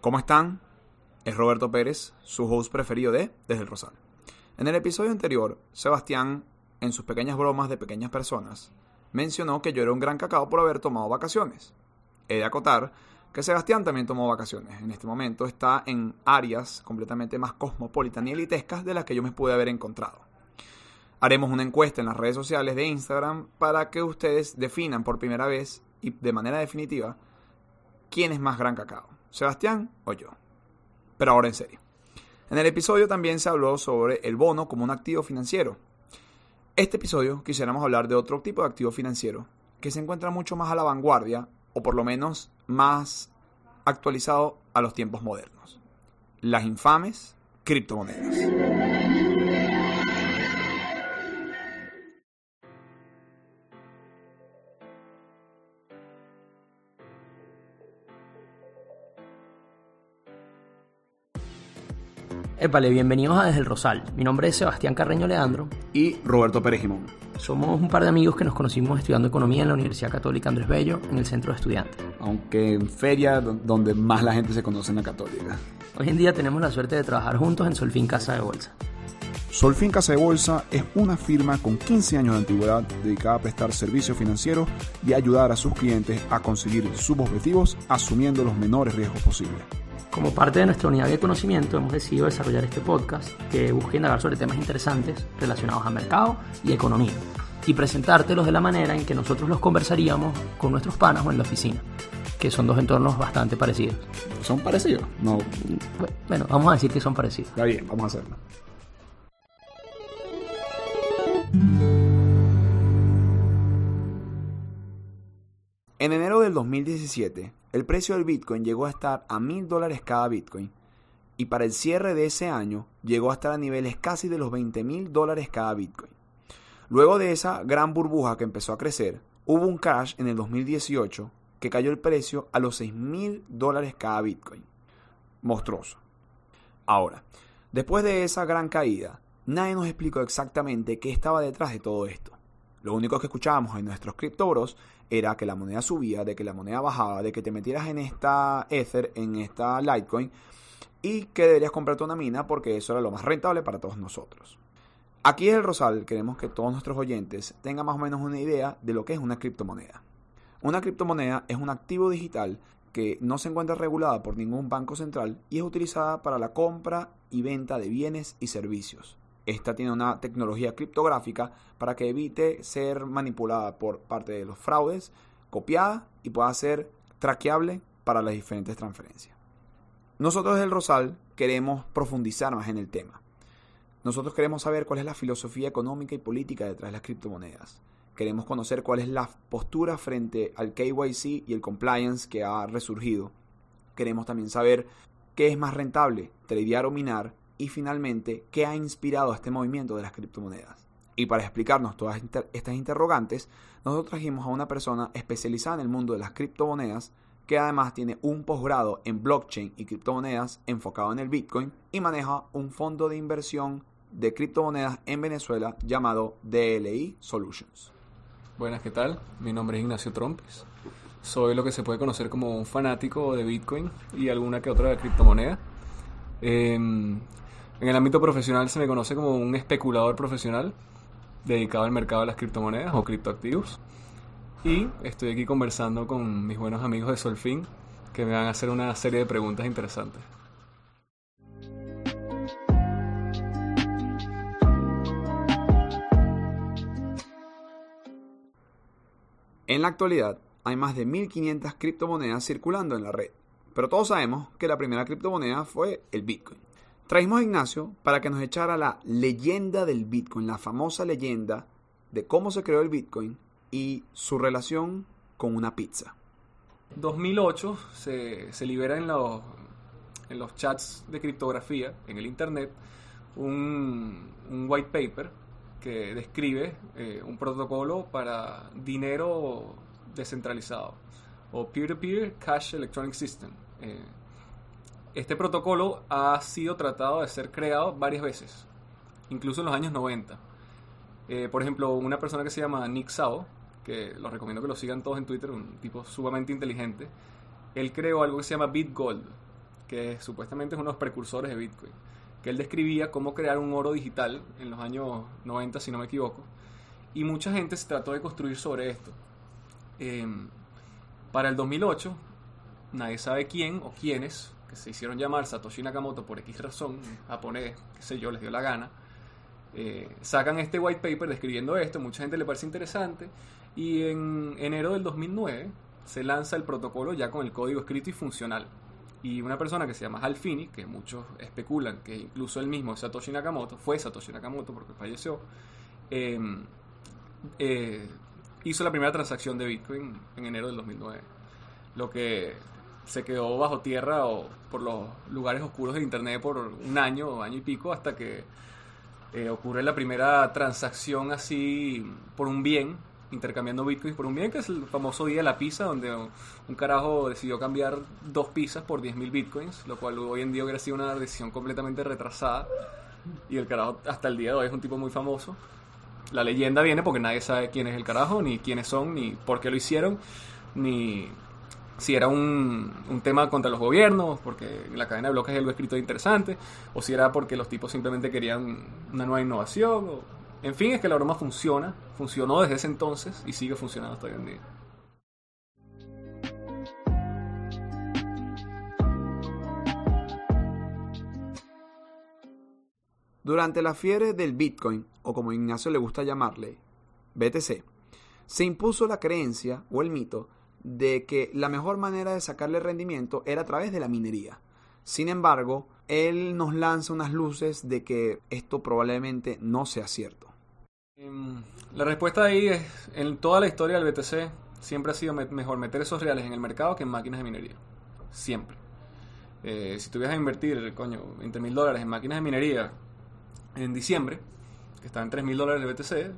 ¿Cómo están? Es Roberto Pérez, su host preferido de Desde el Rosal. En el episodio anterior, Sebastián, en sus pequeñas bromas de pequeñas personas, mencionó que yo era un gran cacao por haber tomado vacaciones. He de acotar que Sebastián también tomó vacaciones. En este momento está en áreas completamente más cosmopolitan y elitescas de las que yo me pude haber encontrado. Haremos una encuesta en las redes sociales de Instagram para que ustedes definan por primera vez y de manera definitiva quién es más gran cacao, Sebastián o yo. Pero ahora en serio. En el episodio también se habló sobre el bono como un activo financiero. Este episodio quisiéramos hablar de otro tipo de activo financiero que se encuentra mucho más a la vanguardia o por lo menos más actualizado a los tiempos modernos. Las infames criptomonedas. Épale, bienvenidos a Desde el Rosal. Mi nombre es Sebastián Carreño Leandro. Y Roberto Pérez Jimón. Somos un par de amigos que nos conocimos estudiando economía en la Universidad Católica Andrés Bello, en el centro de estudiantes. Aunque en feria donde más la gente se conoce en la Católica. Hoy en día tenemos la suerte de trabajar juntos en Solfín Casa de Bolsa. Solfín Casa de Bolsa es una firma con 15 años de antigüedad dedicada a prestar servicios financieros y ayudar a sus clientes a conseguir sus objetivos asumiendo los menores riesgos posibles. Como parte de nuestra unidad de conocimiento hemos decidido desarrollar este podcast que busca indagar sobre temas interesantes relacionados a mercado y economía y presentártelos de la manera en que nosotros los conversaríamos con nuestros panas o en la oficina, que son dos entornos bastante parecidos. ¿Son parecidos? No. Bueno, vamos a decir que son parecidos. Está bien, vamos a hacerlo. En enero del 2017, el precio del Bitcoin llegó a estar a mil dólares cada Bitcoin y para el cierre de ese año llegó a estar a niveles casi de los 20 mil dólares cada Bitcoin. Luego de esa gran burbuja que empezó a crecer, hubo un crash en el 2018 que cayó el precio a los 6 mil dólares cada Bitcoin. Monstruoso. Ahora, después de esa gran caída, nadie nos explicó exactamente qué estaba detrás de todo esto. Lo único que escuchábamos en nuestros criptobros era que la moneda subía, de que la moneda bajaba, de que te metieras en esta Ether, en esta Litecoin, y que deberías comprarte una mina porque eso era lo más rentable para todos nosotros. Aquí es el Rosal, queremos que todos nuestros oyentes tengan más o menos una idea de lo que es una criptomoneda. Una criptomoneda es un activo digital que no se encuentra regulada por ningún banco central y es utilizada para la compra y venta de bienes y servicios. Esta tiene una tecnología criptográfica para que evite ser manipulada por parte de los fraudes, copiada y pueda ser traqueable para las diferentes transferencias. Nosotros desde el Rosal queremos profundizar más en el tema. Nosotros queremos saber cuál es la filosofía económica y política detrás de las criptomonedas. Queremos conocer cuál es la postura frente al KYC y el compliance que ha resurgido. Queremos también saber qué es más rentable, tradear o minar y finalmente qué ha inspirado a este movimiento de las criptomonedas. Y para explicarnos todas estas interrogantes, nosotros trajimos a una persona especializada en el mundo de las criptomonedas que además tiene un posgrado en blockchain y criptomonedas enfocado en el Bitcoin y maneja un fondo de inversión de criptomonedas en Venezuela llamado DLI Solutions. Buenas, ¿qué tal? Mi nombre es Ignacio Trompes. Soy lo que se puede conocer como un fanático de Bitcoin y alguna que otra de criptomoneda. Eh, en el ámbito profesional se me conoce como un especulador profesional dedicado al mercado de las criptomonedas o criptoactivos. Y estoy aquí conversando con mis buenos amigos de Solfin que me van a hacer una serie de preguntas interesantes. En la actualidad hay más de 1500 criptomonedas circulando en la red, pero todos sabemos que la primera criptomoneda fue el Bitcoin. Trajimos a Ignacio para que nos echara la leyenda del Bitcoin, la famosa leyenda de cómo se creó el Bitcoin y su relación con una pizza. 2008 se, se libera en los, en los chats de criptografía, en el Internet, un, un white paper que describe eh, un protocolo para dinero descentralizado o peer-to-peer cash electronic system. Eh, este protocolo ha sido tratado de ser creado varias veces, incluso en los años 90. Eh, por ejemplo, una persona que se llama Nick Sao, que los recomiendo que lo sigan todos en Twitter, un tipo sumamente inteligente, él creó algo que se llama BitGold, que supuestamente es uno de los precursores de Bitcoin, que él describía cómo crear un oro digital en los años 90, si no me equivoco, y mucha gente se trató de construir sobre esto. Em, para el 2008, nadie sabe quién o quiénes, que se hicieron llamar Satoshi Nakamoto por X razón, japonés, qué sé yo, les dio la gana, eh, sacan este white paper describiendo esto, mucha gente le parece interesante, y en enero del 2009 se lanza el protocolo ya con el código escrito y funcional. Y una persona que se llama Hal Finney, que muchos especulan que incluso él mismo Satoshi Nakamoto, fue Satoshi Nakamoto porque falleció, em, eh, hizo la primera transacción de Bitcoin en enero del 2009. Lo que se quedó bajo tierra o por los lugares oscuros de Internet por un año o año y pico hasta que eh, ocurre la primera transacción así por un bien, intercambiando bitcoins por un bien, que es el famoso día de la pizza, donde un carajo decidió cambiar dos pizzas por 10.000 bitcoins, lo cual hoy en día hubiera sido una decisión completamente retrasada. Y el carajo hasta el día de hoy es un tipo muy famoso. La leyenda viene porque nadie sabe quién es el carajo, ni quiénes son, ni por qué lo hicieron, ni si era un, un, tema contra los gobiernos, porque la cadena de bloques es algo escrito interesante, o si era porque los tipos simplemente querían una nueva innovación. En fin, es que la broma funciona, funcionó desde ese entonces y sigue funcionando hasta hoy en día. Durante la fiebre del Bitcoin, o como Ignacio le gusta llamarle, BTC, se impuso la creencia o el mito de que la mejor manera de sacarle rendimiento era a través de la minería. Sin embargo, él nos lanza unas luces de que esto probablemente no sea cierto. Em, la respuesta ahí es, en toda la historia del BTC, siempre ha sido mejor meter esos reales en el mercado que en máquinas de minería. Siempre. Eh, si tuvieras a invertir, coño, 20 mil dólares en máquinas de minería en diciembre, que en 3 mil dólares de BTC,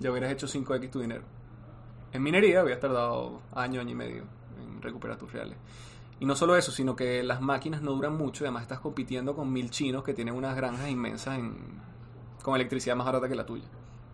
ya hubieras hecho 5x tu dinero. En minería habías tardado año, año y medio en recuperar tus reales. Y no solo eso, sino que las máquinas no duran mucho y además estás compitiendo con mil chinos que tienen unas granjas inmensas en, con electricidad más barata que la tuya,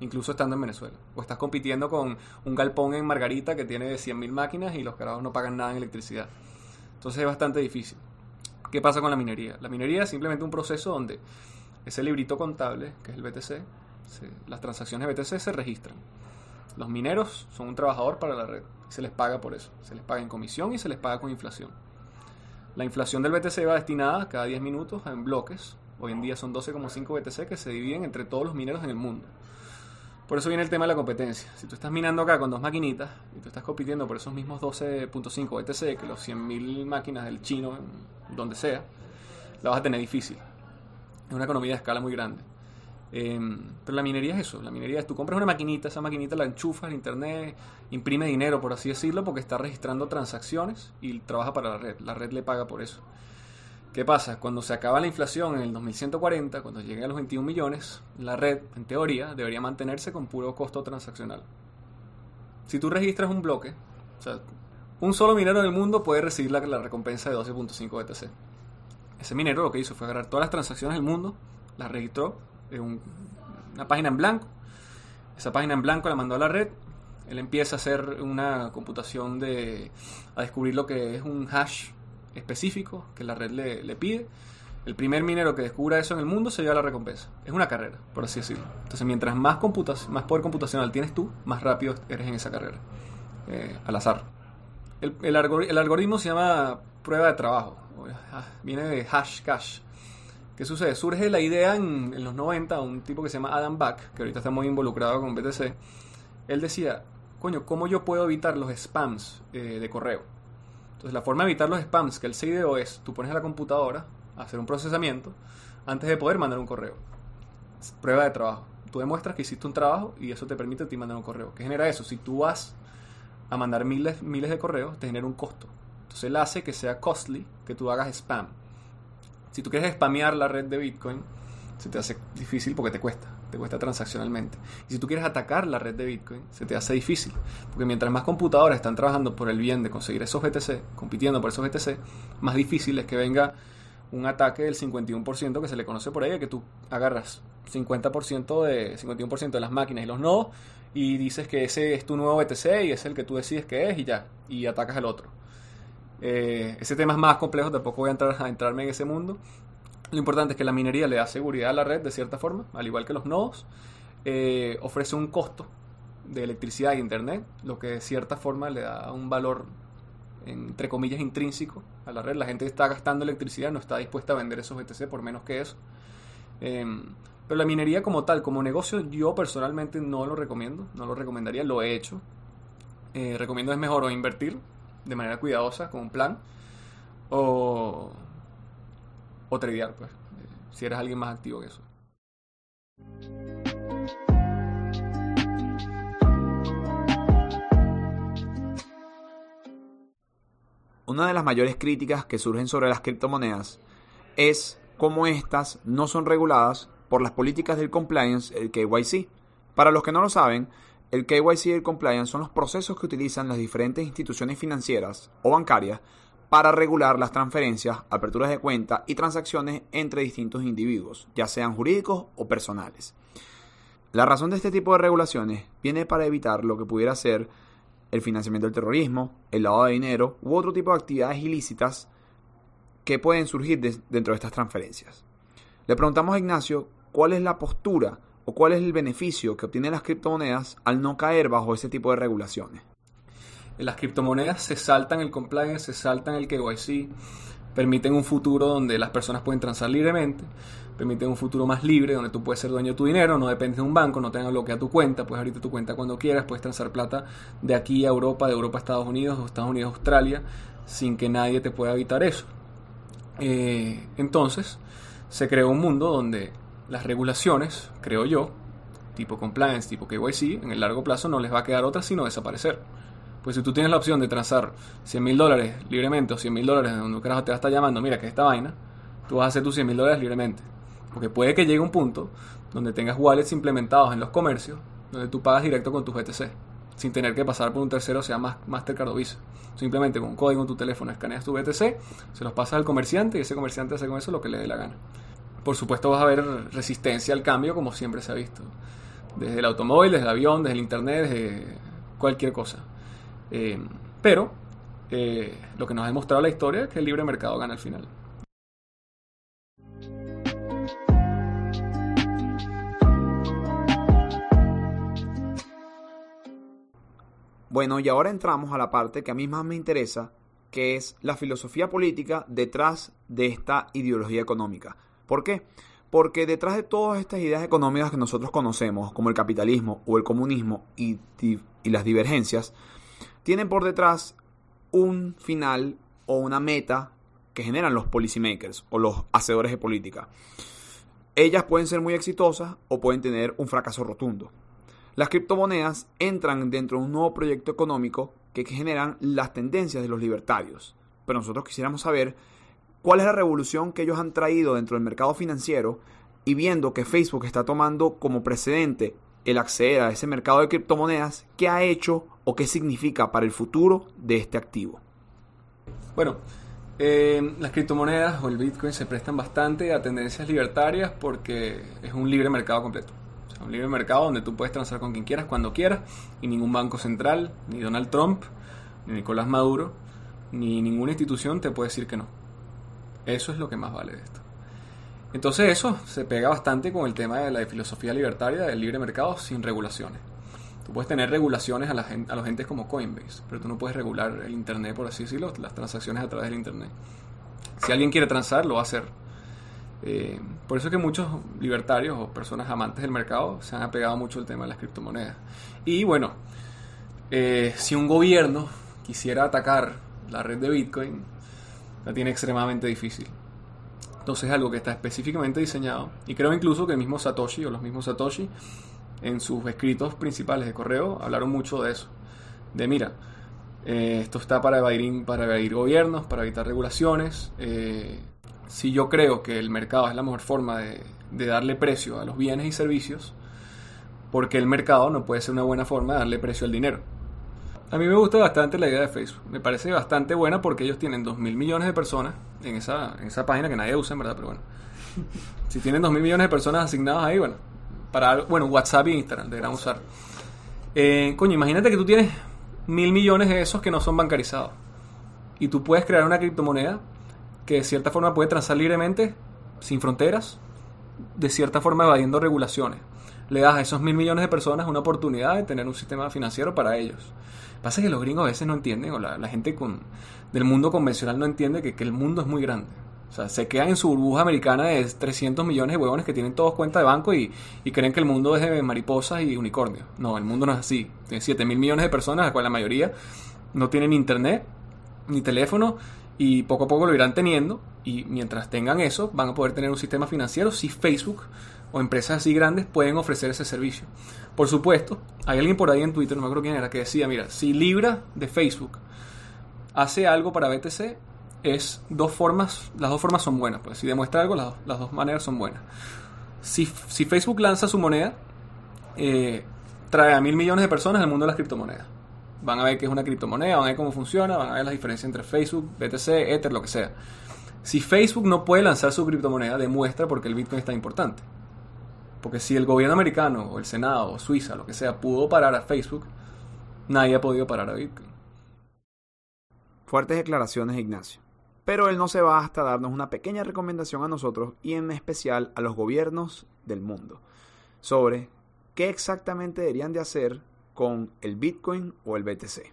incluso estando en Venezuela. O estás compitiendo con un galpón en Margarita que tiene 100.000 máquinas y los carajos no pagan nada en electricidad. Entonces es bastante difícil. ¿Qué pasa con la minería? La minería es simplemente un proceso donde ese librito contable, que es el BTC, las transacciones BTC se registran. Los mineros son un trabajador para la red. Se les paga por eso. Se les paga en comisión y se les paga con inflación. La inflación del BTC va destinada cada 10 minutos en bloques. Hoy en día son 12,5 BTC que se dividen entre todos los mineros en el mundo. Por eso viene el tema de la competencia. Si tú estás minando acá con dos maquinitas y tú estás compitiendo por esos mismos 12.5 BTC que los 100.000 máquinas del chino, donde sea, la vas a tener difícil. Es una economía de escala muy grande. Em, pero la minería es eso, la minería es tú compras una maquinita, esa maquinita la enchufas al internet, imprime dinero, por así decirlo, porque está registrando transacciones y trabaja para la red, la red le paga por eso. ¿Qué pasa? Cuando se acaba la inflación en el 2140, cuando llegue a los 21 millones, la red, en teoría, debería mantenerse con puro costo transaccional. Si tú registras un bloque, o sea, un solo minero en el mundo puede recibir la, la recompensa de 12.5 BTC. Ese minero lo que hizo fue agarrar todas las transacciones del mundo, las registró, una página en blanco. Esa página en blanco la mandó a la red. Él empieza a hacer una computación de. a descubrir lo que es un hash específico que la red le, pide. El primer minero que descubra eso en el mundo se lleva la recompensa. Es una carrera, por así decirlo. Entonces, mientras más, más poder computacional tienes tú, más rápido eres en esa carrera. Eh, al azar. El, el, algoritmo se llama prueba de trabajo. Ah, viene de hash cache. ¿Qué sucede? Surge la idea en, los 90, un tipo que se llama Adam Back, que ahorita está muy involucrado con BTC. Él decía, coño, ¿cómo yo puedo evitar los spams eh, de correo? Entonces, la forma de evitar los spams que él se ideó es, tú pones a la computadora a hacer un procesamiento antes de poder mandar un correo. Prueba de trabajo. Tú demuestras que hiciste un trabajo y eso te permite a ti mandar un correo. ¿Qué genera eso? Si tú vas a mandar miles, miles de correos, te genera un costo. Entonces, él hace que sea costly que tú hagas spam. Si tú quieres spamear la red de Bitcoin, se te hace difícil porque te cuesta, te cuesta transaccionalmente. Y si tú quieres atacar la red de Bitcoin, se te hace difícil, porque mientras más computadoras están trabajando por el bien de conseguir esos BTC, compitiendo por esos BTC, más difícil es que venga un ataque del 51% que se le conoce por ahí, que tú agarras 50% de 51% de las máquinas y los nodos y dices que ese es tu nuevo BTC y es el que tú decides que es y ya, y atacas al otro. Eh, ese tema es más complejo, tampoco voy a, entrar, a entrarme en ese mundo. Lo importante es que la minería le da seguridad a la red de cierta forma, al igual que los nodos. Eh, ofrece un costo de electricidad e internet, lo que de cierta forma le da un valor, entre comillas, intrínseco a la red. La gente está gastando electricidad, no está dispuesta a vender esos BTC por menos que eso. Em, pero la minería como tal, como negocio, yo personalmente no lo recomiendo, no lo recomendaría, lo he hecho. Eh, recomiendo es mejor o invertir de manera cuidadosa con un plan o, o tradear, pues, si eres alguien más activo que eso. Una de las mayores críticas que surgen sobre las criptomonedas es cómo éstas no son reguladas por las políticas del compliance, el KYC. Para los que no lo saben, el KYC y el compliance son los procesos que utilizan las diferentes instituciones financieras o bancarias para regular las transferencias, aperturas de cuenta y transacciones entre distintos individuos, ya sean jurídicos o personales. La razón de este tipo de regulaciones viene para evitar lo que pudiera ser el financiamiento del terrorismo, el lavado de dinero u otro tipo de actividades ilícitas que pueden surgir dentro de estas transferencias. Le preguntamos a Ignacio cuál es la postura o cuál es el beneficio que obtienen las criptomonedas al no caer bajo ese tipo de regulaciones. Las criptomonedas se saltan el compliance, se saltan el KYC, permiten un futuro donde las personas pueden transar libremente, permiten un futuro más libre donde tú puedes ser dueño de tu dinero, no dependes de un banco, no tengas bloqueada tu cuenta, puedes abrirte tu cuenta cuando quieras, puedes transar plata de aquí a Europa, de Europa a Estados Unidos, o Estados Unidos a Australia, sin que nadie te pueda evitar eso. Eh, entonces, se creó un mundo donde las regulaciones, creo yo, tipo compliance, tipo KYC, en el largo plazo no les va a quedar otra sino desaparecer. Pues si tú tienes la opción de transar 100 mil dólares libremente o 100 mil dólares de donde carajo te va a estar llamando, mira que esta vaina, tú vas a hacer tus 100 mil dólares libremente. Porque puede que llegue un punto donde tengas wallets implementados en los comercios, donde tú pagas directo con tus BTC, sin tener que pasar por un tercero, sea Mastercard o Visa. Simplemente con un código en tu teléfono escaneas tu BTC, se los pasas al comerciante y ese comerciante hace con eso lo que le dé la gana. Por supuesto vas a ver resistencia al cambio como siempre se ha visto. Desde el automóvil, desde el avión, desde el internet, desde cualquier cosa. Eh, pero eh, lo que nos ha demostrado la historia es que el libre mercado gana al final. Bueno, y ahora entramos a la parte que a mí más me interesa, que es la filosofía política detrás de esta ideología económica. ¿Por qué? Porque detrás de todas estas ideas económicas que nosotros conocemos, como el capitalismo o el comunismo y, las divergencias, tienen por detrás un final o una meta que generan los policymakers o los hacedores de política. Ellas pueden ser muy exitosas o pueden tener un fracaso rotundo. Las criptomonedas entran dentro de un nuevo proyecto económico que generan las tendencias de los libertarios. Pero nosotros quisiéramos saber cuál es la revolución que ellos han traído dentro del mercado financiero y viendo que Facebook está tomando como precedente el acceder a ese mercado de criptomonedas, ¿qué ha hecho o qué significa para el futuro de este activo? Bueno, eh, las criptomonedas o el Bitcoin se prestan bastante a tendencias libertarias porque es un libre mercado completo. un libre mercado donde tú puedes transar con quien quieras, cuando quieras, y ningún banco central, ni Donald Trump, ni Nicolás Maduro, ni ninguna institución te puede decir que no. Eso es lo que más vale de esto. Entonces eso se pega bastante con el tema de la filosofía libertaria del libre mercado sin regulaciones. Tú puedes tener regulaciones a, la a los entes como Coinbase, pero tú no puedes regular el Internet, por así decirlo, las transacciones a través del Internet. Si alguien quiere transar, lo va a hacer. Eh, por eso es que muchos libertarios o personas amantes del mercado se han apegado mucho al tema de las criptomonedas. Y bueno, eh, si un gobierno quisiera atacar la red de Bitcoin, la tiene extremadamente difícil. Entonces es algo que está específicamente diseñado. Y creo incluso que el mismo Satoshi o los mismos Satoshi en sus escritos principales de correo hablaron mucho de eso. De mira, eh, esto está para evadir, para evadir gobiernos, para evitar regulaciones. Eh, si yo creo que el mercado es la mejor forma de, de darle precio a los bienes y servicios, porque el mercado no puede ser una buena forma de darle precio al dinero. A mí me gusta bastante la idea de Facebook. Me parece bastante buena porque ellos tienen 2 mil millones de personas en esa, en esa página que nadie usa, en verdad, pero bueno. Si tienen 2 mil millones de personas asignadas ahí, bueno, para bueno, WhatsApp y Instagram deberán usar. Eh, coño, imagínate que tú tienes mil millones de esos que no son bancarizados. y tú puedes crear una criptomoneda que de cierta forma puede transar libremente, sin fronteras, de cierta forma evadiendo regulaciones. Le das a esos mil millones de personas una oportunidad de tener un sistema financiero para ellos. Pasa que los gringos a veces no entienden, o la, gente con, del mundo convencional no entiende que, el mundo es muy grande. O sea, se quedan en su burbuja americana de 300 millones de huevones que tienen todos cuenta de banco y, creen que el mundo es de mariposas y unicornios. No, el mundo no es así. Tiene 7 mil millones de personas, la cual la mayoría no tienen internet ni teléfono y poco a poco lo irán teniendo y mientras tengan eso van a poder tener un sistema financiero si Facebook o empresas así grandes pueden ofrecer ese servicio. Por supuesto, hay alguien por ahí en Twitter, no me acuerdo quién era, que decía, mira, si Libra de Facebook hace algo para BTC, es dos formas, las dos formas son buenas, pues si demuestra algo, las, dos maneras son buenas. Si, si Facebook lanza su moneda, eh, trae a mil millones de personas al mundo de las criptomonedas. Van a ver qué es una criptomoneda, van a ver cómo funciona, van a ver las diferencias entre Facebook, BTC, Ether, lo que sea. Si Facebook no puede lanzar su criptomoneda, demuestra por qué el Bitcoin es tan importante. Porque si el gobierno americano o el Senado o Suiza, lo que sea, pudo parar a Facebook, nadie ha podido parar a Bitcoin. Fuertes declaraciones, Ignacio. Pero él no se va hasta darnos una pequeña recomendación a nosotros y en especial a los gobiernos del mundo sobre qué exactamente deberían de hacer con el Bitcoin o el BTC.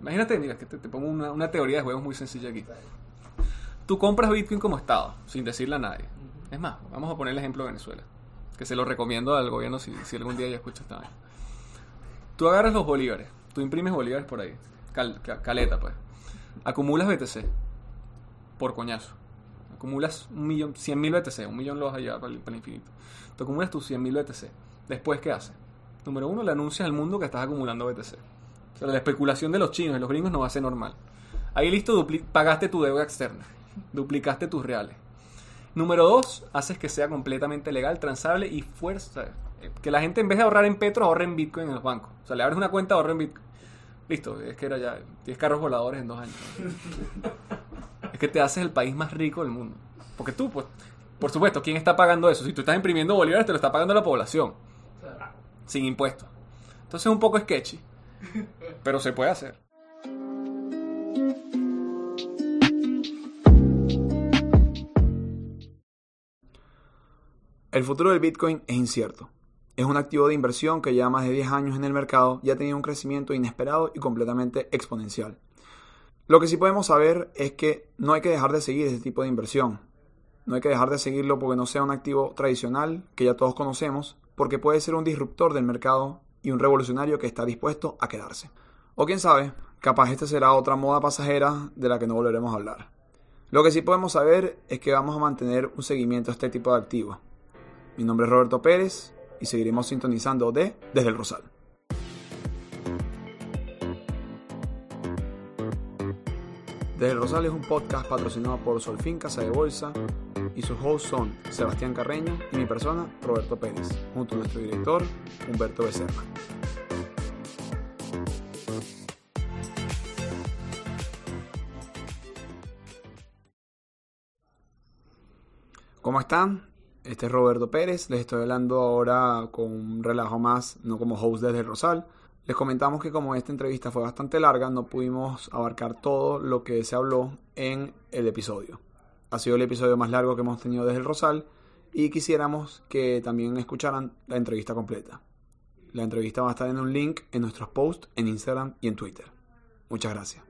Imagínate, mira, que te, pongo una, teoría de juegos muy sencilla aquí. Tú compras Bitcoin como Estado, sin decirle a nadie. Es más, vamos a poner el ejemplo de Venezuela, que se lo recomiendo al gobierno si, algún día ya escucha esta. Tú agarras los bolívares, tú imprimes bolívares por ahí, caleta pues. Acumulas BTC por coñazo. Acumulas un millón, 100 mil BTC, un millón lo vas para el infinito. Tú acumulas tus 100 mil BTC. Después, ¿qué haces? Número uno, le anuncias al mundo que estás acumulando BTC. O sea, la especulación de los chinos y los gringos no va a ser normal. Ahí listo, pagaste tu deuda externa. Duplicaste tus reales. Número dos, haces que sea completamente legal, transable y fuerza. Que la gente en vez de ahorrar en Petro, ahorre en Bitcoin en los bancos. O sea, le abres una cuenta, ahorre en Bitcoin. Listo, es que era ya 10 carros voladores en dos años. es que te haces el país más rico del mundo. Porque tú, pues, por supuesto, ¿quién está pagando eso? Si tú estás imprimiendo bolívares, te lo está pagando la población. Sin impuestos. Entonces es un poco sketchy. Pero se puede hacer. El futuro del Bitcoin es incierto. Es un activo de inversión que lleva más de 10 años en el mercado y ha tenido un crecimiento inesperado y completamente exponencial. Lo que sí podemos saber es que no hay que dejar de seguir ese tipo de inversión. No hay que dejar de seguirlo porque no sea un activo tradicional que ya todos conocemos, porque puede ser un disruptor del mercado y un revolucionario que está dispuesto a quedarse. O quién sabe, capaz esta será otra moda pasajera de la que no volveremos a hablar. Lo que sí podemos saber es que vamos a mantener un seguimiento a este tipo de activos mi nombre es Roberto Pérez y seguiremos sintonizando de Desde el Rosal. Desde el Rosal es un podcast patrocinado por Solfín Casa de Bolsa y sus hosts son Sebastián Carreño y mi persona, Roberto Pérez, junto a nuestro director, Humberto Becerra. ¿Cómo están? Este es Roberto Pérez, les estoy hablando ahora con un relajo más, no como host desde Rosal. Les comentamos que como esta entrevista fue bastante larga, no pudimos abarcar todo lo que se habló en el episodio. Ha sido el episodio más largo que hemos tenido desde el Rosal y quisiéramos que también escucharan la entrevista completa. La entrevista va a estar en un link en nuestros posts en Instagram y en Twitter. Muchas gracias.